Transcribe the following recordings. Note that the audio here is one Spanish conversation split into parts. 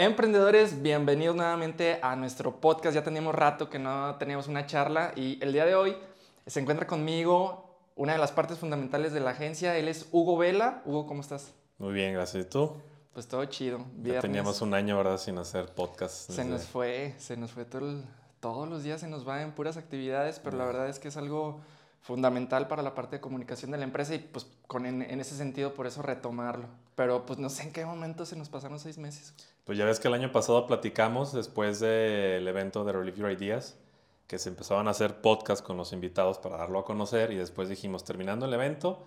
Emprendedores, bienvenidos nuevamente a nuestro podcast. Ya teníamos rato que no teníamos una charla y el día de hoy se encuentra conmigo una de las partes fundamentales de la agencia. Él es Hugo Vela. Hugo, ¿cómo estás? Muy bien, gracias. ¿Y tú? Pues todo chido. Ya teníamos un año, ¿verdad? Sin hacer podcast. Se nos fue, se nos fue todo todos los días se nos va en puras actividades, pero la verdad es que es algo fundamental para la parte de comunicación de la empresa y pues con, en, ese sentido por eso retomarlo. Pero pues no sé en qué momento se nos pasaron seis meses. Pues ya ves que el año pasado platicamos después del evento de Relieve Your Ideas, que se empezaban a hacer podcasts con los invitados para darlo a conocer y después dijimos, terminando el evento,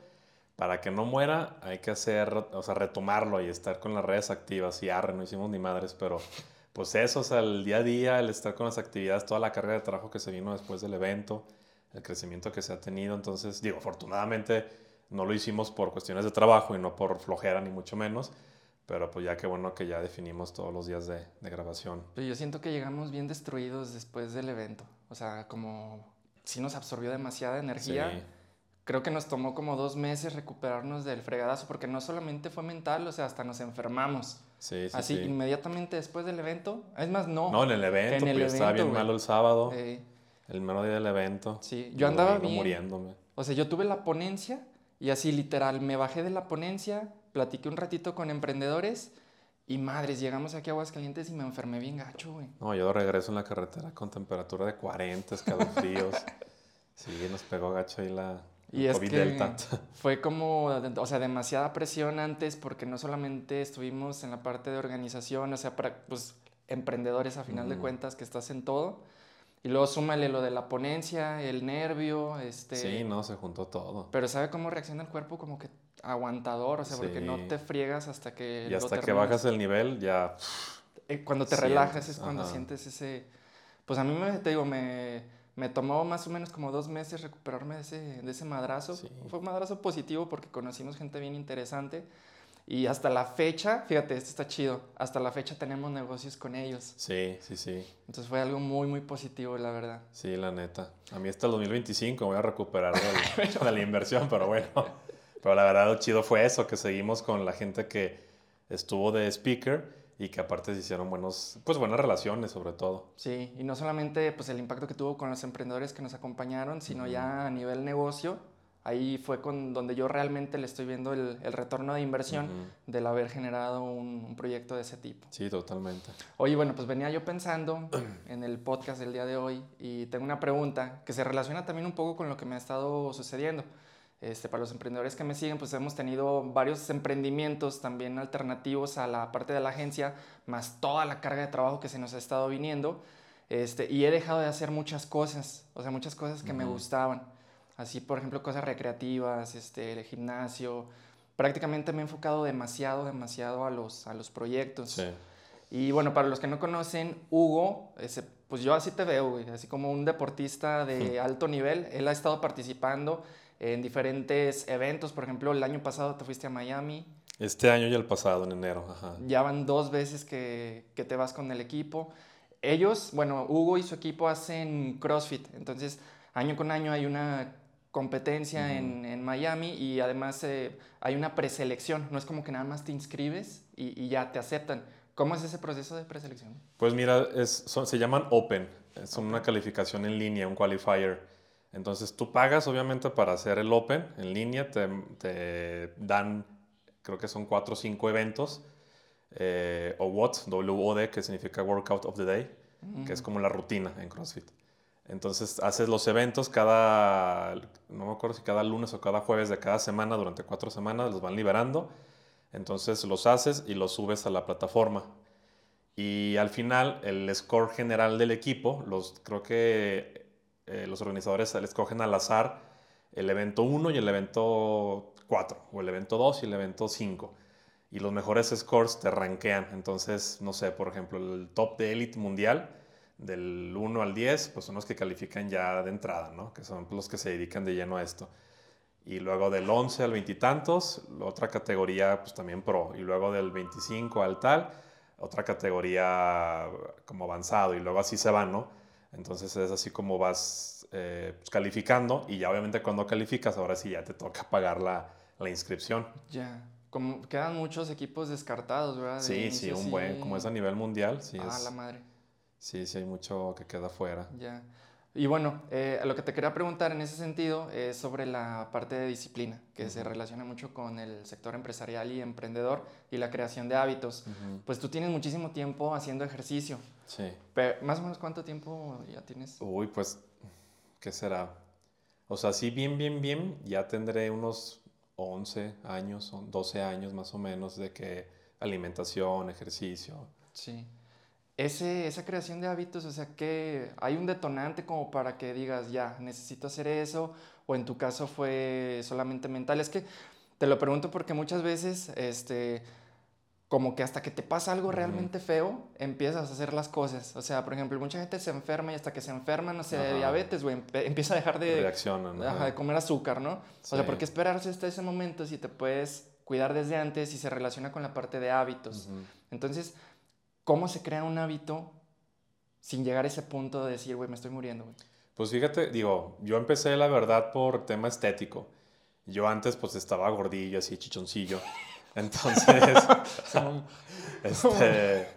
para que no muera hay que hacer, o sea, retomarlo y estar con las redes activas y arre, no hicimos ni madres, pero pues eso, o sea, el día a día, el estar con las actividades, toda la carga de trabajo que se vino después del evento el crecimiento que se ha tenido. Entonces, digo, afortunadamente no lo hicimos por cuestiones de trabajo y no por flojera ni mucho menos, pero pues ya qué bueno que ya definimos todos los días de, de grabación. Pero yo siento que llegamos bien destruidos después del evento, o sea, como si nos absorbió demasiada energía. Creo que nos tomó como dos meses recuperarnos del fregadazo, porque no solamente fue mental, o sea, hasta nos enfermamos. Sí, sí, Así, inmediatamente después del evento. Es más, no. No, en el evento, en pues, estaba bien malo el sábado. El mero día del evento. Sí, yo andaba bien. muriéndome. O sea, yo tuve la ponencia y así literal me bajé de la ponencia, platiqué un ratito con emprendedores y madres, llegamos aquí a Aguascalientes y me enfermé bien gacho, güey. No, yo regreso en la carretera con temperatura de 40, escalofríos. sí, nos pegó gacho ahí la, y es que fue como, o sea, demasiada presión antes porque no solamente estuvimos en la parte de organización, o sea, para, pues, emprendedores a final de cuentas que estás en todo, y luego súmale lo de la ponencia, el nervio, este... Sí, no, se juntó todo. Pero ¿sabe cómo reacciona el cuerpo? Como que aguantador, o sea, porque no te friegas hasta que... Y hasta que bajas el nivel ya... Eh, cuando te relajas es cuando sientes ese... Pues a mí me, te digo, me, me tomó más o menos como dos meses recuperarme de ese, de ese madrazo. Fue un madrazo positivo porque conocimos gente bien interesante y hasta la fecha, fíjate, esto está chido, hasta la fecha tenemos negocios con ellos. Sí, sí, sí. Entonces fue algo muy, muy positivo, la verdad. Sí, la neta. A mí hasta el 2025 voy a recuperar de la inversión, pero bueno. Pero la verdad lo chido fue eso, que seguimos con la gente que estuvo de speaker y que aparte se hicieron buenos, pues buenas relaciones sobre todo. Sí, y no solamente pues el impacto que tuvo con los emprendedores que nos acompañaron, sino ya a nivel negocio, ahí fue con donde yo realmente le estoy viendo el, el retorno de inversión del haber generado un, proyecto de ese tipo. Sí, totalmente. Oye, bueno, pues venía yo pensando en el podcast del día de hoy y tengo una pregunta que se relaciona también un poco con lo que me ha estado sucediendo. Este, para los emprendedores que me siguen, pues hemos tenido varios emprendimientos también alternativos a la parte de la agencia, más toda la carga de trabajo que se nos ha estado viniendo. Este, y he dejado de hacer muchas cosas, o sea, muchas cosas que me gustaban. Así, por ejemplo, cosas recreativas, este, el gimnasio. Prácticamente me he enfocado demasiado, demasiado a los, a los proyectos. Sí. Y bueno, para los que no conocen, Hugo, ese, pues yo así te veo, así como un deportista de alto nivel. Él ha estado participando en diferentes eventos. Por ejemplo, el año pasado te fuiste a Miami. Este año y el pasado, en enero. Ajá. Ya van dos veces que, que te vas con el equipo. Ellos, bueno, Hugo y su equipo hacen CrossFit. Entonces, año con año hay una competencia en, en, Miami y además eh, hay una preselección, no es como que nada más te inscribes y, y, ya te aceptan. ¿Cómo es ese proceso de preselección? Pues mira, es, se llaman Open, son una calificación en línea, un qualifier. Entonces tú pagas obviamente para hacer el Open en línea, te, te dan, creo que son cuatro o cinco eventos, eh, o WOD, WOD, que significa Workout of the Day, que es como la rutina en CrossFit. Entonces haces los eventos cada, no me acuerdo si cada lunes o cada jueves de cada semana, durante cuatro semanas, los van liberando. Entonces los haces y los subes a la plataforma. Y al final, el score general del equipo, los, creo que eh, los organizadores escogen al azar el evento 1 y el evento 4, o el evento 2 y el evento 5. Y los mejores scores te rankean. Entonces, no sé, por ejemplo, el top de élite mundial del 1 al 10, pues son los que califican ya de entrada, ¿no? Que son los que se dedican de lleno a esto. Y luego del 11 al 20 y tantos, otra categoría pues también pro. Y luego del 25 al tal, otra categoría como avanzado. Y luego así se van, ¿no? Entonces es así como vas eh, pues, calificando y ya obviamente cuando calificas, ahora sí ya te toca pagar la, la inscripción. Ya. como quedan muchos equipos descartados, ¿verdad? De Sí, sí, inicio, un buen, como es a nivel mundial, sí, Ah, es, la madre. Sí, sí hay mucho que queda fuera. Ya. Y bueno, eh, lo que te quería preguntar en ese sentido es sobre la parte de disciplina, que se Ujú. relaciona mucho con el sector empresarial y emprendedor y la creación de hábitos. Ujú. Pues tú tienes muchísimo tiempo haciendo ejercicio. Sí. Pero, ¿Más o menos cuánto tiempo ya tienes? Uy, pues, ¿qué será? O sea, sí, bien, bien, bien, ya tendré unos 11 años, o 12 años más o menos de que alimentación, ejercicio. Sí. Ese, esa creación de hábitos, o sea, que hay un detonante como para que digas, ya, necesito hacer eso, o en tu caso fue solamente mental. Es que te lo pregunto porque muchas veces, este, como que hasta que te pasa algo realmente feo, empiezas a hacer las cosas. O sea, por ejemplo, mucha gente se enferma y hasta que se enferma, no sé, de Ajá. diabetes, güey, empieza a dejar de, ajá. de comer azúcar, ¿no? O sea, Sí. ¿por qué esperarse hasta ese momento si te puedes cuidar desde antes y se relaciona con la parte de hábitos? Entonces, ¿cómo se crea un hábito sin llegar a ese punto de decir, güey, me estoy muriendo, güey? Pues fíjate, digo, yo empecé la verdad por tema estético. Yo antes pues estaba gordillo, así chichoncillo. Entonces, este,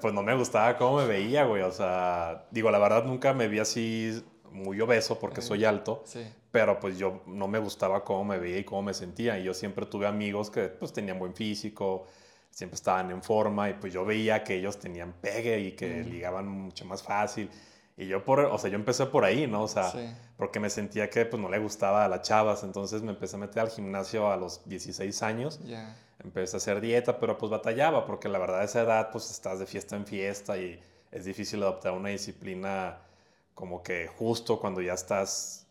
pues no me gustaba cómo me veía, güey. O sea, digo, la verdad nunca me vi así muy obeso porque soy alto, Sí. pero pues yo no me gustaba cómo me veía y cómo me sentía. Y yo siempre tuve amigos que pues tenían buen físico, siempre estaban en forma y pues yo veía que ellos tenían pegue y que Ujú. ligaban mucho más fácil. Y yo por, o sea, yo empecé por ahí, ¿no? O sea, Sí. porque me sentía que pues no le gustaba a las chavas, entonces me empecé a meter al gimnasio a los 16 años, Ya. empecé a hacer dieta, pero pues batallaba, porque la verdad a esa edad pues estás de fiesta en fiesta y es difícil adoptar una disciplina como que justo cuando ya estás,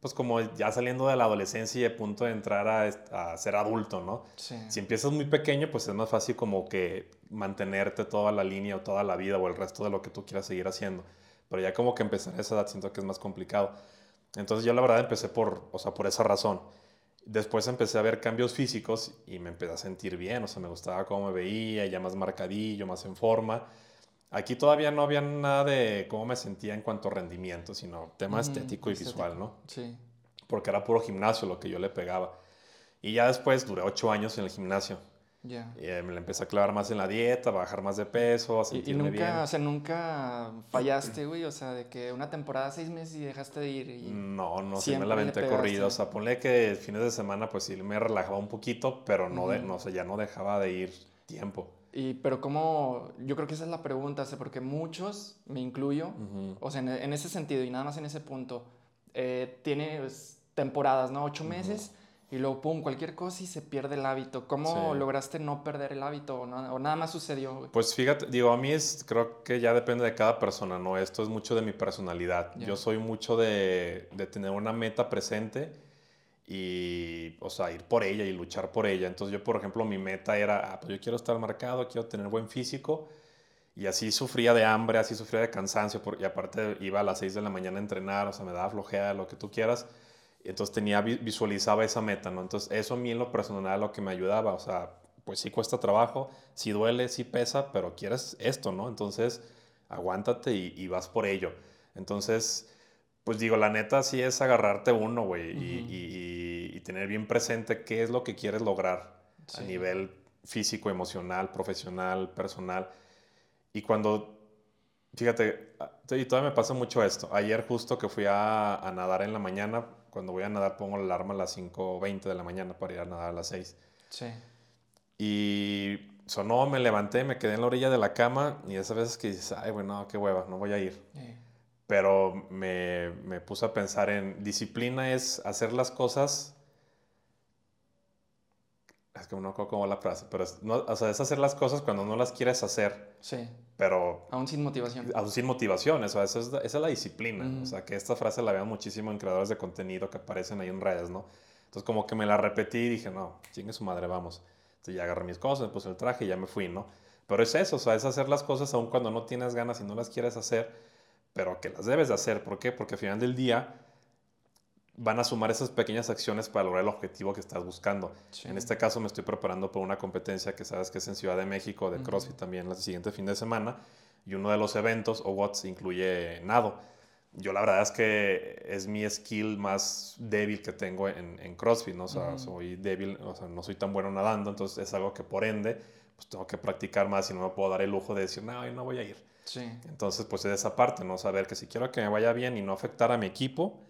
pues como ya saliendo de la adolescencia y a punto de entrar a, ser adulto, ¿no? Sí. Si empiezas muy pequeño, pues es más fácil como que mantenerte toda la línea o toda la vida o el resto de lo que tú quieras seguir haciendo. Pero ya como que empezar a esa edad siento que es más complicado. Entonces yo la verdad empecé por, o sea, por esa razón. Después empecé a ver cambios físicos y me empecé a sentir bien, o sea, me gustaba cómo me veía, ya más marcadillo, más en forma. Aquí todavía no había nada de cómo me sentía en cuanto a rendimiento, sino tema Ujú, estético y estético. visual, ¿no? Sí. Porque era puro gimnasio lo que yo le pegaba. Y ya después duré ocho años en el gimnasio. Ya. Y, eh, me la empecé a clavar más en la dieta, a bajar más de peso, a Y, y sentirme nunca, bien. o sea, nunca fallaste, güey, o sea, de que una temporada, seis meses y dejaste de ir. Y... No, no, sí me la aventé corrida. O sea, ponle que fines de semana pues sí me relajaba un poquito, pero no, de, Ujú. no, o sea, ya no dejaba de ir tiempo. Y, pero cómo, yo creo que esa es la pregunta, porque muchos, me incluyo, o sea, en, en ese sentido y nada más en ese punto, eh, tiene pues, temporadas, ¿no? Ocho meses y luego, pum, cualquier cosa y se pierde el hábito. ¿Cómo Sí. lograste no perder el hábito o, no- o nada más sucedió, güey? Pues fíjate, digo, a mí es, creo que ya depende de cada persona, ¿no? Esto es mucho de mi personalidad. Yo soy mucho de, de tener una meta presente y, o sea, ir por ella y luchar por ella. Entonces yo, por ejemplo, mi meta era, ah, pues yo quiero estar marcado, quiero tener buen físico. Y así sufría de hambre, así sufría de cansancio, porque aparte iba a las 6 de la mañana a entrenar, o sea, me daba flojera, lo que tú quieras. Entonces tenía, vi- visualizaba esa meta, ¿no? Entonces eso a mí en lo personal lo que me ayudaba, o sea, pues sí cuesta trabajo, sí duele, sí pesa, pero quieres esto, ¿no? Entonces aguántate y vas por ello. Entonces, pues digo, la neta sí es agarrarte uno, güey, y, Ujú. y- y- y tener bien presente qué es lo que quieres lograr a Sí. nivel físico, emocional, profesional, personal. Y cuando, fíjate, a- y todavía me pasa mucho esto. Ayer justo que fui a, a nadar en la mañana, cuando voy a nadar pongo la alarma a las 5.20 de la mañana para ir a nadar a las 6. Sí. Y sonó, me levanté, me quedé en la orilla de la cama y esas veces que dices, ay, bueno, qué hueva, no voy a ir. Eh, Pero me, me puse a pensar en disciplina es hacer las cosas. Es que no va la frase, pero es, no, o sea, es hacer las cosas cuando no las quieres hacer, sí. pero Aún sin motivación. aún sin motivación. Eso, eso es, esa es la disciplina. Ujú. O sea, que esta frase la vean muchísimo en creadores de contenido que aparecen ahí en redes, ¿no? Entonces, como que me la repetí y dije, no, chingue su madre, vamos. Entonces, ya agarré mis cosas, me puse el traje y ya me fui, ¿no? Pero es eso, o sea, es hacer las cosas aun cuando no tienes ganas y no las quieres hacer, pero que las debes de hacer. ¿Por qué? Porque al final del día van a sumar esas pequeñas acciones para lograr el objetivo que estás buscando. Sí. En este caso me estoy preparando por una competencia que sabes que es en Ciudad de México, de Ujú. CrossFit también, el siguiente fin de semana. Y uno de los eventos, o WOTS, incluye nado. yo la verdad es que es mi skill más débil que tengo en, en CrossFit, ¿no? O sea, soy débil, o sea, no soy tan bueno nadando, entonces es algo que por ende, pues tengo que practicar más y no me puedo dar el lujo de decir, no, no voy a ir. Sí. Entonces, pues es esa parte, ¿no? Saber que si quiero que me vaya bien y no afectar a mi equipo,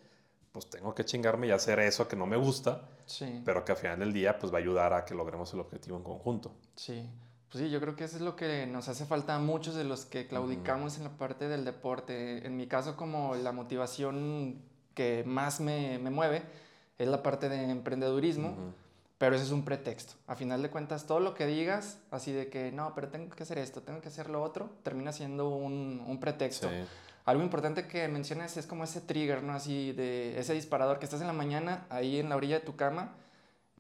pues tengo que chingarme y hacer eso que no me gusta, Sí. pero que al final del día, pues va a ayudar a que logremos el objetivo en conjunto. Sí, pues sí, yo creo que eso es lo que nos hace falta a muchos de los que claudicamos en la parte del deporte. En mi caso, como la motivación que más me, me mueve es la parte de emprendedurismo, Ujú. Pero eso es un pretexto. A final de cuentas, todo lo que digas, así de que no, pero tengo que hacer esto, tengo que hacer lo otro, termina siendo un, un pretexto. Sí. Algo importante que mencionas es como ese trigger, ¿no? Así de ese disparador que estás en la mañana ahí en la orilla de tu cama,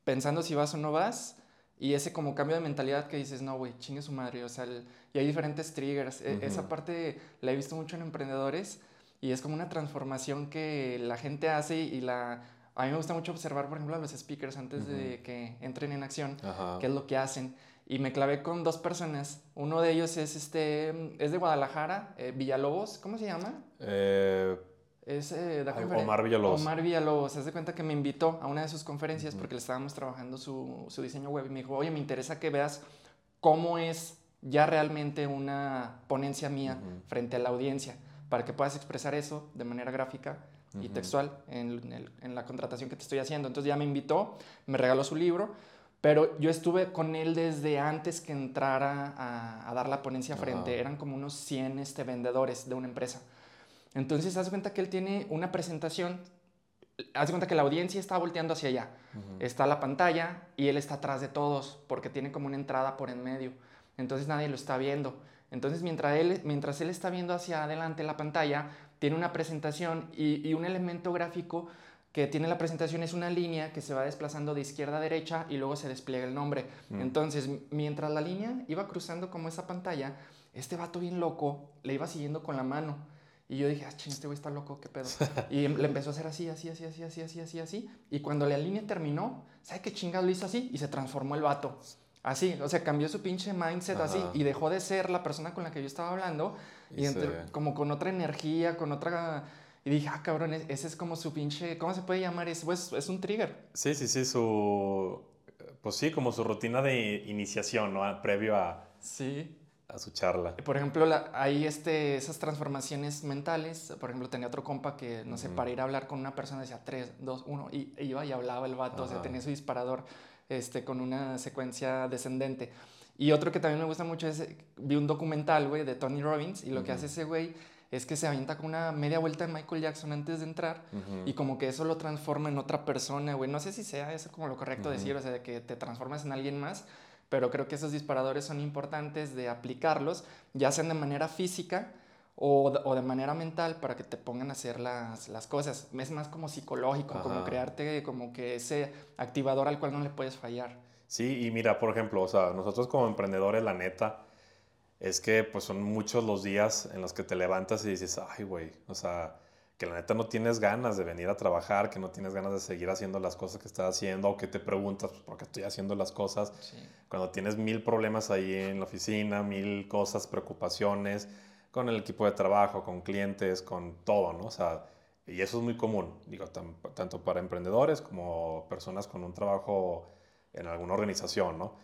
pensando si vas o no vas, y ese como cambio de mentalidad que dices, no, güey, chingue su madre, o sea, el- y hay diferentes triggers. E- Esa parte la he visto mucho en emprendedores y es como una transformación que la gente hace y la... A mí me gusta mucho observar, por ejemplo, a los speakers antes de que entren en acción Ajá. qué es lo que hacen. Y me clavé con dos personas. Uno de ellos es este, es de Guadalajara, eh, Villalobos, ¿cómo se llama? Eh, Es eh, da Omar Villalobos. Omar Villalobos. Haz de cuenta que me invitó a una de sus conferencias porque le estábamos trabajando su, su diseño web y me dijo, oye, me interesa que veas cómo es ya realmente una ponencia mía Ujú. frente a la audiencia para que puedas expresar eso de manera gráfica y Ujú. textual en, el- en la contratación que te estoy haciendo. Entonces ya me invitó, me regaló su libro, pero yo estuve con él desde antes que entrara a, a dar la ponencia frente. Eran como unos 100 este, vendedores de una empresa. Entonces, haz cuenta que él tiene una presentación. Haz cuenta que la audiencia está volteando hacia allá. Ujú. Está la pantalla y él está atrás de todos porque tiene como una entrada por en medio. Entonces nadie lo está viendo. Entonces mientras él, mientras él está viendo hacia adelante la pantalla, tiene una presentación y, y un elemento gráfico que tiene la presentación es una línea que se va desplazando de izquierda a derecha y luego se despliega el nombre. Mm. Entonces, mientras la línea iba cruzando como esa pantalla, este vato bien loco le iba siguiendo con la mano. Y yo dije, ah, ching, este güey está loco, qué pedo. Y le empezó a hacer así, así, así, así, así, así, así, así. Y cuando la línea terminó, ¿sabe qué chingado lo hizo así? Y se transformó el vato. Así, o sea, cambió su pinche mindset así y dejó de ser la persona con la que yo estaba hablando y, Y entre- se- como con otra energía, con otra... Y dije, ah, cabrón, e- ese es como su pinche... ¿Cómo se puede llamar eso? Pues es un trigger. Sí, sí, sí, su... Pues sí, como su rutina de iniciación, ¿no? A- Previo a, Sí. a su charla. Por ejemplo, la- hay este, esas transformaciones mentales. Por ejemplo, tenía otro compa que, no sé, para ir a hablar con una persona decía 3, 2, 1 y iba y hablaba el vato, o sea, Ajá. tenía su disparador este, con una secuencia descendente. Y otro que también me gusta mucho es, eh, vi un documental, güey, de Tony Robbins y lo que hace ese güey es que se avienta con una media vuelta de Michael Jackson antes de entrar y como que eso lo transforma en otra persona, güey. No sé si sea eso como lo correcto Ujú. decir, o sea, de que te transformas en alguien más, pero creo que esos disparadores son importantes de aplicarlos, ya sean de manera física o, de- o de manera mental para que te pongan a hacer las, las cosas. Es más como psicológico, como crearte como que ese activador al cual no le puedes fallar. Sí, y mira, por ejemplo, o sea, nosotros como emprendedores, la neta, es que pues son muchos los días en los que te levantas y dices, ay, güey, o sea, que la neta no tienes ganas de venir a trabajar, que no tienes ganas de seguir haciendo las cosas que estás haciendo, o que te preguntas, pues, ¿por qué estoy haciendo las cosas? Sí. Cuando tienes mil problemas ahí en la oficina, mil cosas, preocupaciones, con el equipo de trabajo, con clientes, con todo, ¿no? O sea, y eso es muy común, digo, tan- tanto para emprendedores como personas con un trabajo en alguna organización, ¿no?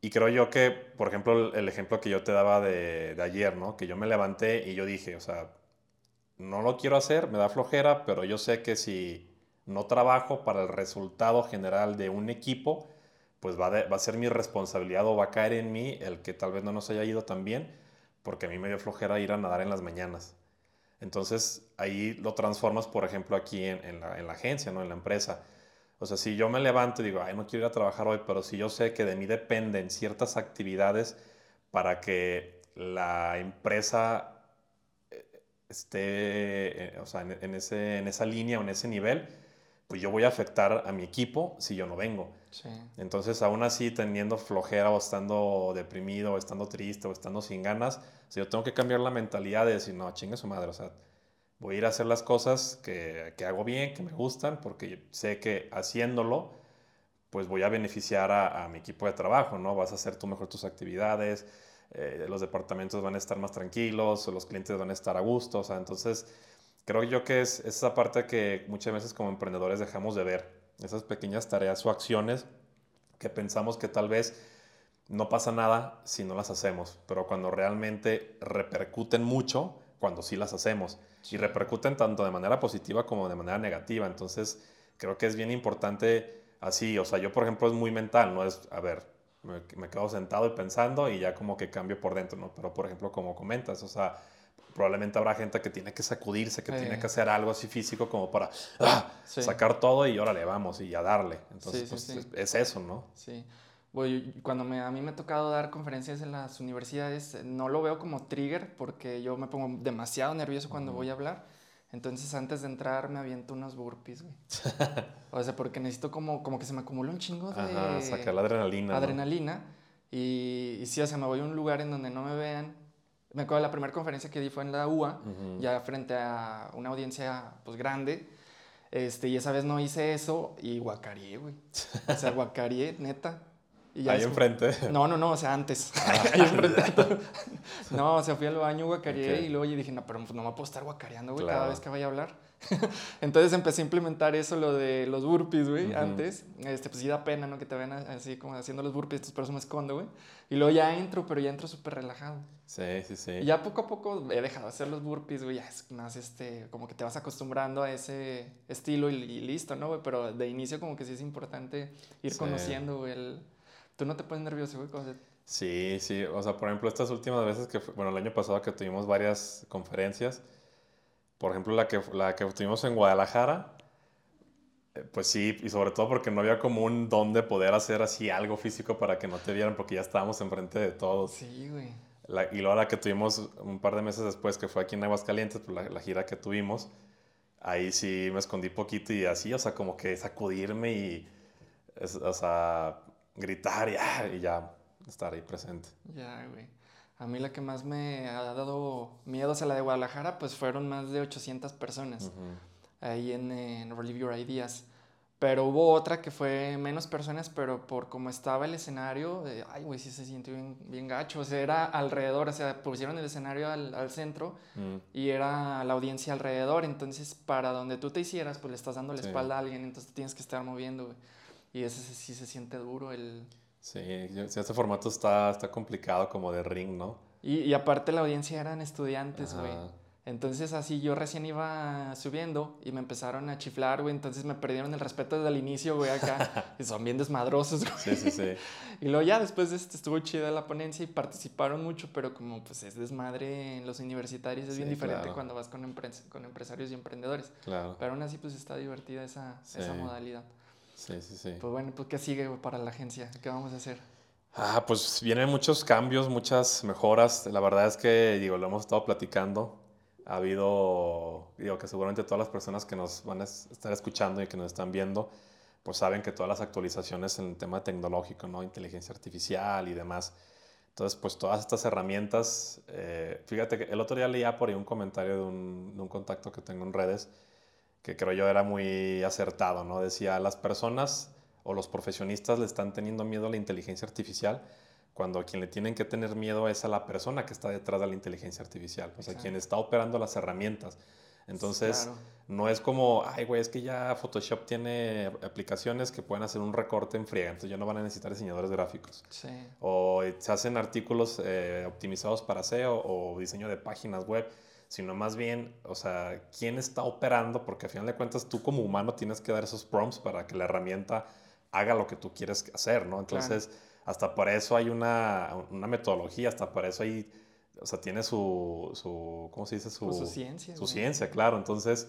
Y creo yo que, por ejemplo, el, ejemplo que yo te daba de, de ayer, ¿no? Que yo me levanté y yo dije, o sea, no lo quiero hacer, me da flojera, pero yo sé que si no trabajo para el resultado general de un equipo, pues va, a ser mi responsabilidad o va a caer en mí el que tal vez no nos haya ido tan bien, porque a mí me dio flojera ir a nadar en las mañanas. Entonces ahí lo transformas, por ejemplo, aquí en la, en la agencia, ¿no? en la empresa. O sea, si yo me levanto y digo, ay, no quiero ir a trabajar hoy, pero si yo sé que de mí dependen ciertas actividades para que la empresa eh, esté, eh, o sea, en, en ese, en esa línea o en ese nivel, pues yo voy a afectar a mi equipo si yo no vengo. Sí. Entonces, aún así, teniendo flojera o estando deprimido o estando triste o estando sin ganas, o sea, yo tengo que cambiar la mentalidad de decir, no, chingue su madre, o sea, voy a ir a hacer las cosas que, que hago bien, que me gustan, porque sé que haciéndolo, pues voy a beneficiar a, mi equipo de trabajo, ¿no? Vas a hacer tú mejor tus actividades, eh, los departamentos van a estar más tranquilos, los clientes van a estar a gusto, o sea, entonces creo yo que es esa parte que muchas veces como emprendedores dejamos de ver, esas pequeñas tareas o acciones que pensamos que tal vez no pasa nada si no las hacemos, pero cuando realmente repercuten mucho cuando sí las hacemos y repercuten tanto de manera positiva como de manera negativa. Entonces, creo que es bien importante así, o sea, yo por ejemplo es muy mental, no es, a ver, me, me quedo sentado y pensando y ya como que cambio por dentro, ¿no? Pero por ejemplo, como comentas, o sea, probablemente habrá gente que tiene que sacudirse, que tiene que hacer algo así físico como para ¡ah! sacar todo y órale, vamos, y a darle. Entonces, pues, es eso, ¿no? Sí. Bueno, cuando me, a mí me ha tocado dar conferencias en las universidades, no lo veo como trigger porque yo me pongo demasiado nervioso cuando voy a hablar. Entonces, antes de entrar, me aviento unos burpees, güey. o sea, porque necesito como, como que se me acumula un chingo de... Ajá, sacar la adrenalina. Adrenalina. Y, y sí, o sea, me voy a un lugar en donde no me vean me acuerdo la primera conferencia que di fue en la UA, ya frente a una audiencia pues grande. Este, y esa vez no hice eso y guacareé, güey. O sea, guacareé, neta. Y Ahí enfrente. No, no, no, o sea, antes. Ahí enfrente. no, o sea, fui al baño, guacareé y luego dije, no, pero no me puedo estar guacareando, güey, cada vez que vaya a hablar. Entonces empecé a implementar eso, lo de los burpees, güey, antes. Este, pues sí da pena, ¿no? Que te vean así como haciendo los burpees, por eso me escondo, güey. Y luego ya entro, pero ya entro súper relajado. Sí, sí, sí. Y ya poco a poco he dejado de hacer los burpees, güey. Ya es más, este, como que te vas acostumbrando a ese estilo y, listo, ¿no, güey? Pero de inicio como que sí es importante ir conociendo, güey. El... Tú no te pones nervioso, güey, Sí, sí. O sea, por ejemplo, estas últimas veces que, bueno, el año pasado que tuvimos varias conferencias, por ejemplo, la que, la que tuvimos en Guadalajara, eh, pues sí, y sobre todo porque no había como un don de poder hacer así algo físico para que no te vieran, porque ya estábamos enfrente de todos. Sí, güey. y luego la que tuvimos un par de meses después, que fue aquí en Aguascalientes, pues la, la gira que tuvimos, ahí sí me escondí poquito y así, o sea, como que sacudirme y, o sea, gritar y, ah, y ya estar ahí presente. Ya, güey. A mí la que más me ha dado miedo a la de Guadalajara, pues fueron más de 800 personas ahí en, en, Relieve Your Ideas. Pero hubo otra que fue menos personas, pero por cómo estaba el escenario, ay, güey, sí se sintió bien, bien, gacho. O sea, era alrededor, o sea, pusieron el escenario al, al centro mm. y era la audiencia alrededor. Entonces, para donde tú te hicieras, pues le estás dando la espalda a alguien, entonces tienes que estar moviendo, güey. Y ese sí se siente duro, el Sí, este formato está, está complicado como de ring, ¿no? Y, y aparte la audiencia eran estudiantes, güey. Entonces así yo recién iba subiendo y me empezaron a chiflar, güey. Entonces me perdieron el respeto desde el inicio, güey, acá. y son bien desmadrosos, güey. Sí, sí, sí. y luego ya después este, estuvo chida la ponencia y participaron mucho, pero como pues es desmadre en los universitarios, es bien diferente cuando vas con, con empresarios y emprendedores. Claro. Pero aún así pues está divertida esa, esa modalidad. Sí, sí, sí. Pues bueno, pues ¿qué sigue para la agencia? ¿Qué vamos a hacer? Ah, pues vienen muchos cambios, muchas mejoras. La verdad es que, digo, lo hemos estado platicando. Ha habido, digo, que seguramente todas las personas que nos van a estar escuchando y que nos están viendo, pues saben que todas las actualizaciones en el tema tecnológico, ¿no? Inteligencia artificial y demás. Entonces, pues todas estas herramientas, eh, fíjate que el otro día leía por ahí un comentario de un, de un contacto que tengo en redes, que creo yo era muy acertado, ¿no? Decía, las personas o los profesionistas le están teniendo miedo a la inteligencia artificial cuando a quien le tienen que tener miedo es a la persona que está detrás de la inteligencia artificial, o sea, quien está operando las herramientas. Entonces, no es como, ay, güey, es que ya Photoshop tiene aplicaciones que pueden hacer un recorte en friega, entonces ya no van a necesitar diseñadores gráficos. Sí. O se hacen artículos eh, optimizados para SEO o diseño de páginas web sino más bien, o sea, quién está operando, porque al final de cuentas tú como humano tienes que dar esos prompts para que la herramienta haga lo que tú quieres hacer, ¿no? Entonces, hasta por eso hay una, una, metodología, hasta por eso hay, o sea, tiene su, su ¿cómo se dice? Su, pues su ciencia. Su ciencia, claro. Entonces,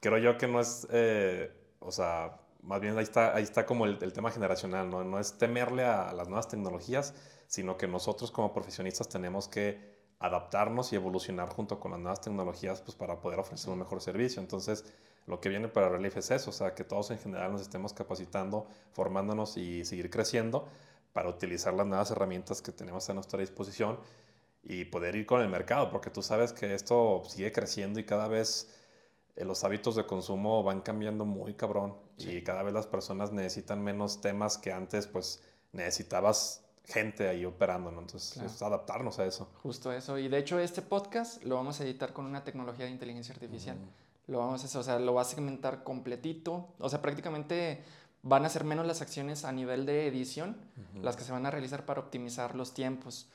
creo yo que no es, eh, o sea, más bien ahí está, ahí está como el, el tema generacional, ¿no? No es temerle a las nuevas tecnologías, sino que nosotros como profesionistas tenemos que adaptarnos y evolucionar junto con las nuevas tecnologías pues, para poder ofrecer un mejor servicio. Entonces, lo que viene para Relief es eso, o sea, que todos en general nos estemos capacitando, formándonos y seguir creciendo para utilizar las nuevas herramientas que tenemos a nuestra disposición y poder ir con el mercado, porque tú sabes que esto sigue creciendo y cada vez eh, los hábitos de consumo van cambiando muy cabrón y cada vez las personas necesitan menos temas que antes pues necesitabas gente ahí operando, ¿no? Entonces, es adaptarnos a eso. Justo eso. Y de hecho, este podcast lo vamos a editar con una tecnología de inteligencia artificial. Lo vamos a hacer, o sea, lo va a segmentar completito. O sea, prácticamente van a ser menos las acciones a nivel de edición, las que se van a realizar para optimizar los tiempos.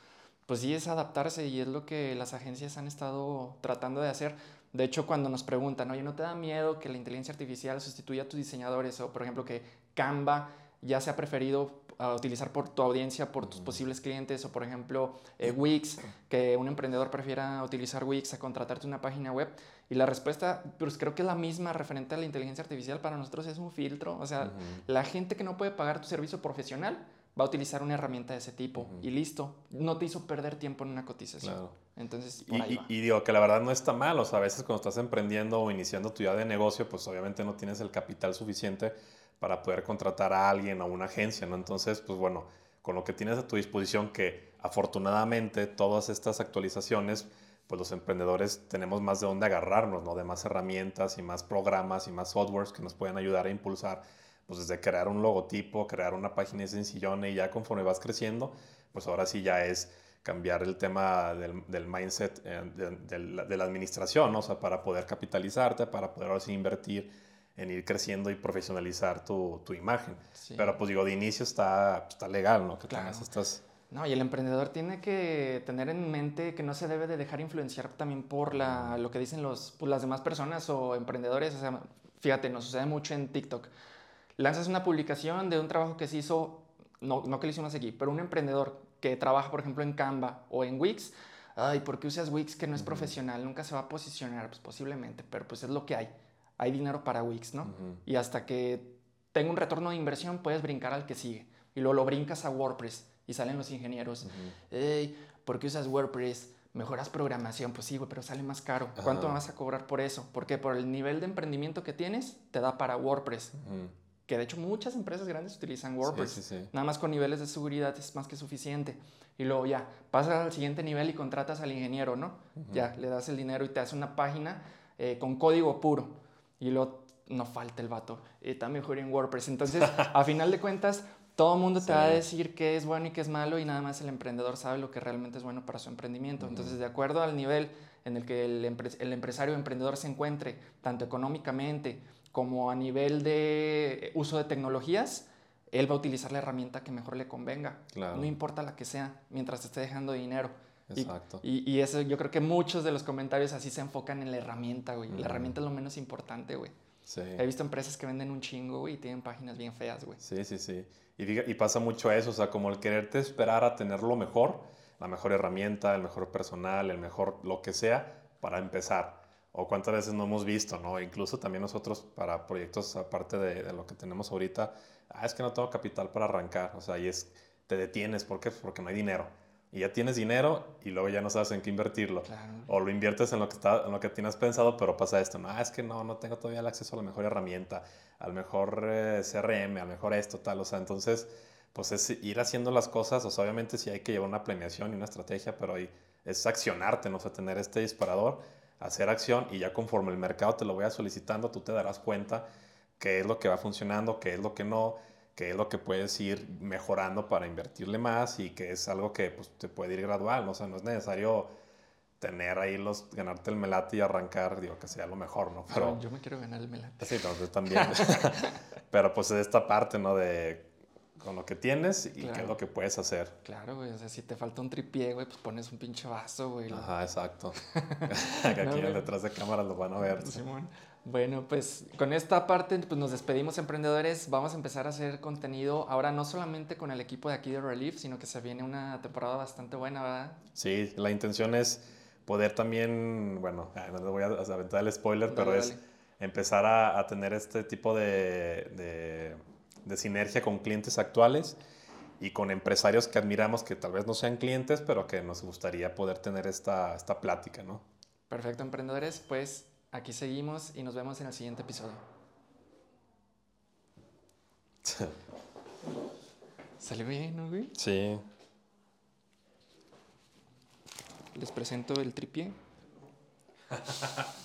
Pues sí, es adaptarse y es lo que las agencias han estado tratando de hacer. De hecho, cuando nos preguntan, oye, ¿no te da miedo que la inteligencia artificial sustituya a tus diseñadores? O, por ejemplo, que Canva ya se ha preferido a utilizar por tu audiencia, por tus posibles clientes, o por ejemplo eh, Wix, que un emprendedor prefiera utilizar Wix a contratarte una página web. Y la respuesta, pues creo que es la misma referente a la inteligencia artificial para nosotros es un filtro. O sea, la gente que no puede pagar tu servicio profesional va a utilizar una herramienta de ese tipo y listo. No te hizo perder tiempo en una cotización. Entonces, y, y, digo que la verdad no está mal. O sea, a veces cuando estás emprendiendo o iniciando tu idea de negocio, pues obviamente no tienes el capital suficiente para poder contratar a alguien o una agencia, ¿no? Entonces, pues bueno, con lo que tienes a tu disposición, que afortunadamente todas estas actualizaciones, pues los emprendedores tenemos más de dónde agarrarnos, ¿no? De más herramientas y más programas y más softwares que nos pueden ayudar a impulsar, pues desde crear un logotipo, crear una página sencillona y ya conforme vas creciendo, pues ahora sí ya es cambiar el tema del, mindset eh, de, la, administración, ¿no? O sea, para poder capitalizarte, para poder ahora sí invertir en ir creciendo y profesionalizar tu, tu imagen. Pero pues digo, de inicio está, está legal, ¿no? Que claro. estas... No, y el emprendedor tiene que tener en mente que no se debe de dejar influenciar también por la, lo que dicen los, pues, las demás personas o emprendedores. O sea, fíjate, nos sucede mucho en TikTok. Lanzas una publicación de un trabajo que se hizo, no, no que lo hicimos aquí, pero un emprendedor que trabaja, por ejemplo, en Canva o en Wix. Ay, ¿por qué usas Wix que no es profesional? Nunca se va a posicionar, pues posiblemente, pero pues es lo que hay hay dinero para Wix, ¿no? Y hasta que tenga un retorno de inversión, puedes brincar al que sigue. Y luego lo brincas a WordPress y salen los ingenieros. Hey, ¿por qué usas WordPress? Mejoras programación, pues sí, güey, pero sale más caro. ¿Cuánto vas a cobrar por eso? Porque por el nivel de emprendimiento que tienes, te da para WordPress. Que de hecho muchas empresas grandes utilizan WordPress. Nada más con niveles de seguridad es más que suficiente. Y luego ya, pasas al siguiente nivel y contratas al ingeniero, ¿no? Ya, le das el dinero y te hace una página eh, con código puro y luego no falta el vato, está mejor en WordPress. Entonces, a final de cuentas, todo el mundo te va a decir qué es bueno y qué es malo y nada más el emprendedor sabe lo que realmente es bueno para su emprendimiento. Entonces, de acuerdo al nivel en el que el, el empresario o emprendedor se encuentre, tanto económicamente como a nivel de uso de tecnologías, él va a utilizar la herramienta que mejor le convenga. No importa la que sea, mientras esté dejando dinero. Exacto. Y, y, eso, yo creo que muchos de los comentarios así se enfocan en la herramienta, güey. La herramienta es lo menos importante, güey. Sí. He visto empresas que venden un chingo, güey, y tienen páginas bien feas, güey. Sí, sí, sí. Y, y pasa mucho eso, o sea, como el quererte esperar a tener lo mejor, la mejor herramienta, el mejor personal, el mejor lo que sea, para empezar. O cuántas veces no hemos visto, ¿no? Incluso también nosotros para proyectos aparte de, de lo que tenemos ahorita, ah, es que no tengo capital para arrancar, o sea, y es, te detienes, ¿por qué? Porque no hay dinero y ya tienes dinero y luego ya no sabes en qué invertirlo. O lo inviertes en lo, que está, en lo que tienes pensado, pero pasa esto, no, ah, es que no, no tengo todavía el acceso a la mejor herramienta, al mejor eh, CRM, al mejor esto, tal, o sea, entonces, pues es ir haciendo las cosas, o sea, obviamente sí hay que llevar una planeación y una estrategia, pero ahí es accionarte, ¿no? O sea, tener este disparador, hacer acción y ya conforme el mercado te lo vaya solicitando, tú te darás cuenta qué es lo que va funcionando, qué es lo que no, qué es lo que puedes ir mejorando para invertirle más y que es algo que pues, te puede ir gradual, ¿no? o sea, no es necesario tener ahí los, ganarte el melate y arrancar, digo, que sea lo mejor, ¿no? Pero, yo me quiero ganar el melate. Sí, entonces también. Pero pues es esta parte, ¿no? De con lo que tienes y qué es lo que puedes hacer. Claro, güey, o sea, si te falta un tripié, güey, pues pones un pinche vaso, güey. Ajá, exacto. Aquí detrás de cámaras lo van a ver. Simón. Bueno, pues con esta parte pues nos despedimos emprendedores. Vamos a empezar a hacer contenido ahora no solamente con el equipo de aquí de Relief, sino que se viene una temporada bastante buena, ¿verdad? Sí, la intención es poder también, bueno, no le voy a aventar el spoiler, pero es empezar a, tener este tipo de, de, sinergia con clientes actuales y con empresarios que admiramos que tal vez no sean clientes, pero que nos gustaría poder tener esta, esta plática, ¿no? Perfecto, emprendedores, pues Aquí seguimos y nos vemos en el siguiente episodio. ¿Salió bien, no, güey? Sí. Les presento el tripié.